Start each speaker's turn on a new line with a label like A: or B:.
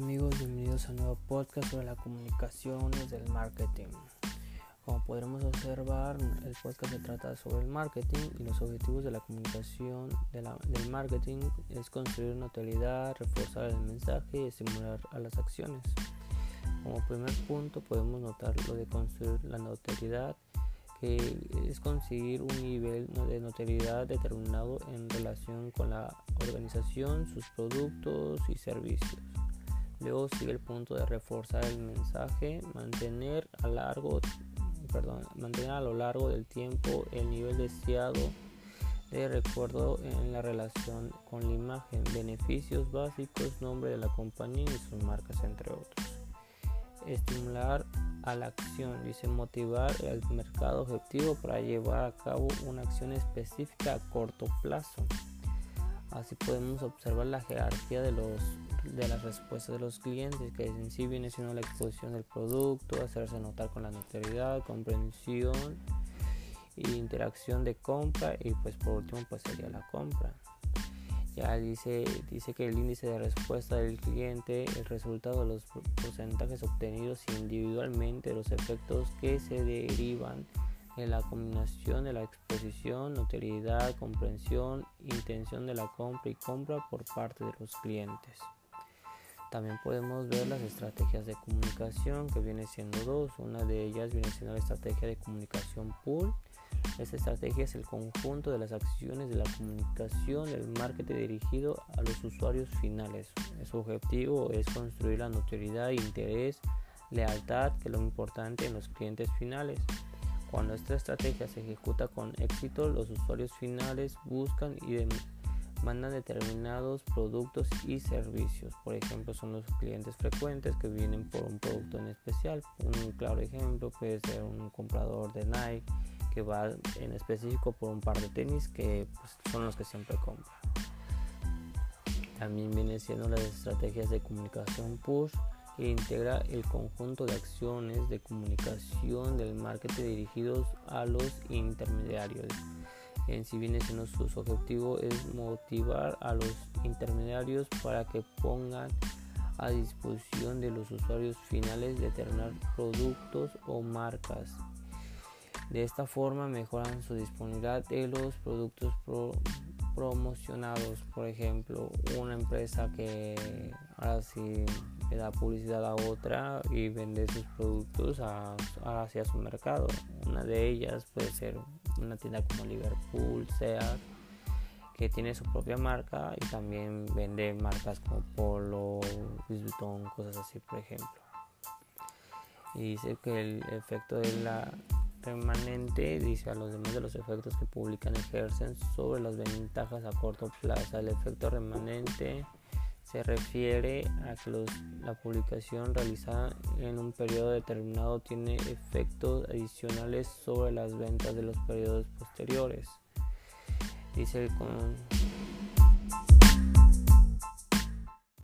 A: bienvenidos a un nuevo podcast sobre las comunicaciones del marketing. Como podremos observar, el podcast se trata sobre el marketing y los objetivos de la comunicación del marketing es construir notoriedad, reforzar el mensaje y estimular a las acciones. Como primer punto podemos notar lo de construir la notoriedad, que es conseguir un nivel de notoriedad determinado en relación con la organización, sus productos y servicios. Luego sigue el punto de reforzar el mensaje, mantener a largo, perdón, mantener a lo largo del tiempo el nivel deseado de recuerdo en la relación con la imagen, beneficios básicos, nombre de la compañía y sus marcas, entre otros. Estimular a la acción, dice motivar al mercado objetivo para llevar a cabo una acción específica a corto plazo. Así podemos observar la jerarquía de los de las respuestas de los clientes, que en sí viene siendo la exposición del producto, hacerse notar con la notoriedad, comprensión e interacción de compra y pues por último pues sería la compra. Ya dice, dice que el índice de respuesta del cliente, el resultado de los porcentajes obtenidos individualmente, los efectos que se derivan de la combinación de la exposición, notoriedad, comprensión, intención de la compra y compra por parte de los clientes. También podemos ver las estrategias de comunicación que viene siendo dos. Una de ellas viene siendo la estrategia de comunicación pool. Esta estrategia es el conjunto de las acciones de la comunicación del marketing dirigido a los usuarios finales. Su objetivo es construir la notoriedad, interés, lealtad, que es lo importante en los clientes finales. Cuando esta estrategia se ejecuta con éxito, los usuarios finales buscan y mandan determinados productos y servicios. Por ejemplo, son los clientes frecuentes que vienen por un producto en especial. Un claro ejemplo puede ser un comprador de Nike que va en específico por un par de tenis que pues, son los que siempre compra. También viene siendo las estrategias de comunicación push que integra el conjunto de acciones de comunicación del marketing dirigidos a los intermediarios en si bien siendo su objetivo es motivar a los intermediarios para que pongan a disposición de los usuarios finales determinados productos o marcas. De esta forma mejoran su disponibilidad de los productos promocionados. Por ejemplo, una empresa que ahora le da publicidad a otra y vende sus productos hacia su mercado. Una de ellas puede ser una tienda como Liverpool, Seat, que tiene su propia marca y también vende marcas como Polo, Louis cosas así, por ejemplo. Y dice que el efecto de la remanente, dice a los demás de los efectos que publican ejercen sobre las ventajas a corto plazo. El efecto remanente se refiere a que la publicación realizada en un periodo determinado tiene efectos adicionales sobre las ventas de los periodos posteriores. Dice con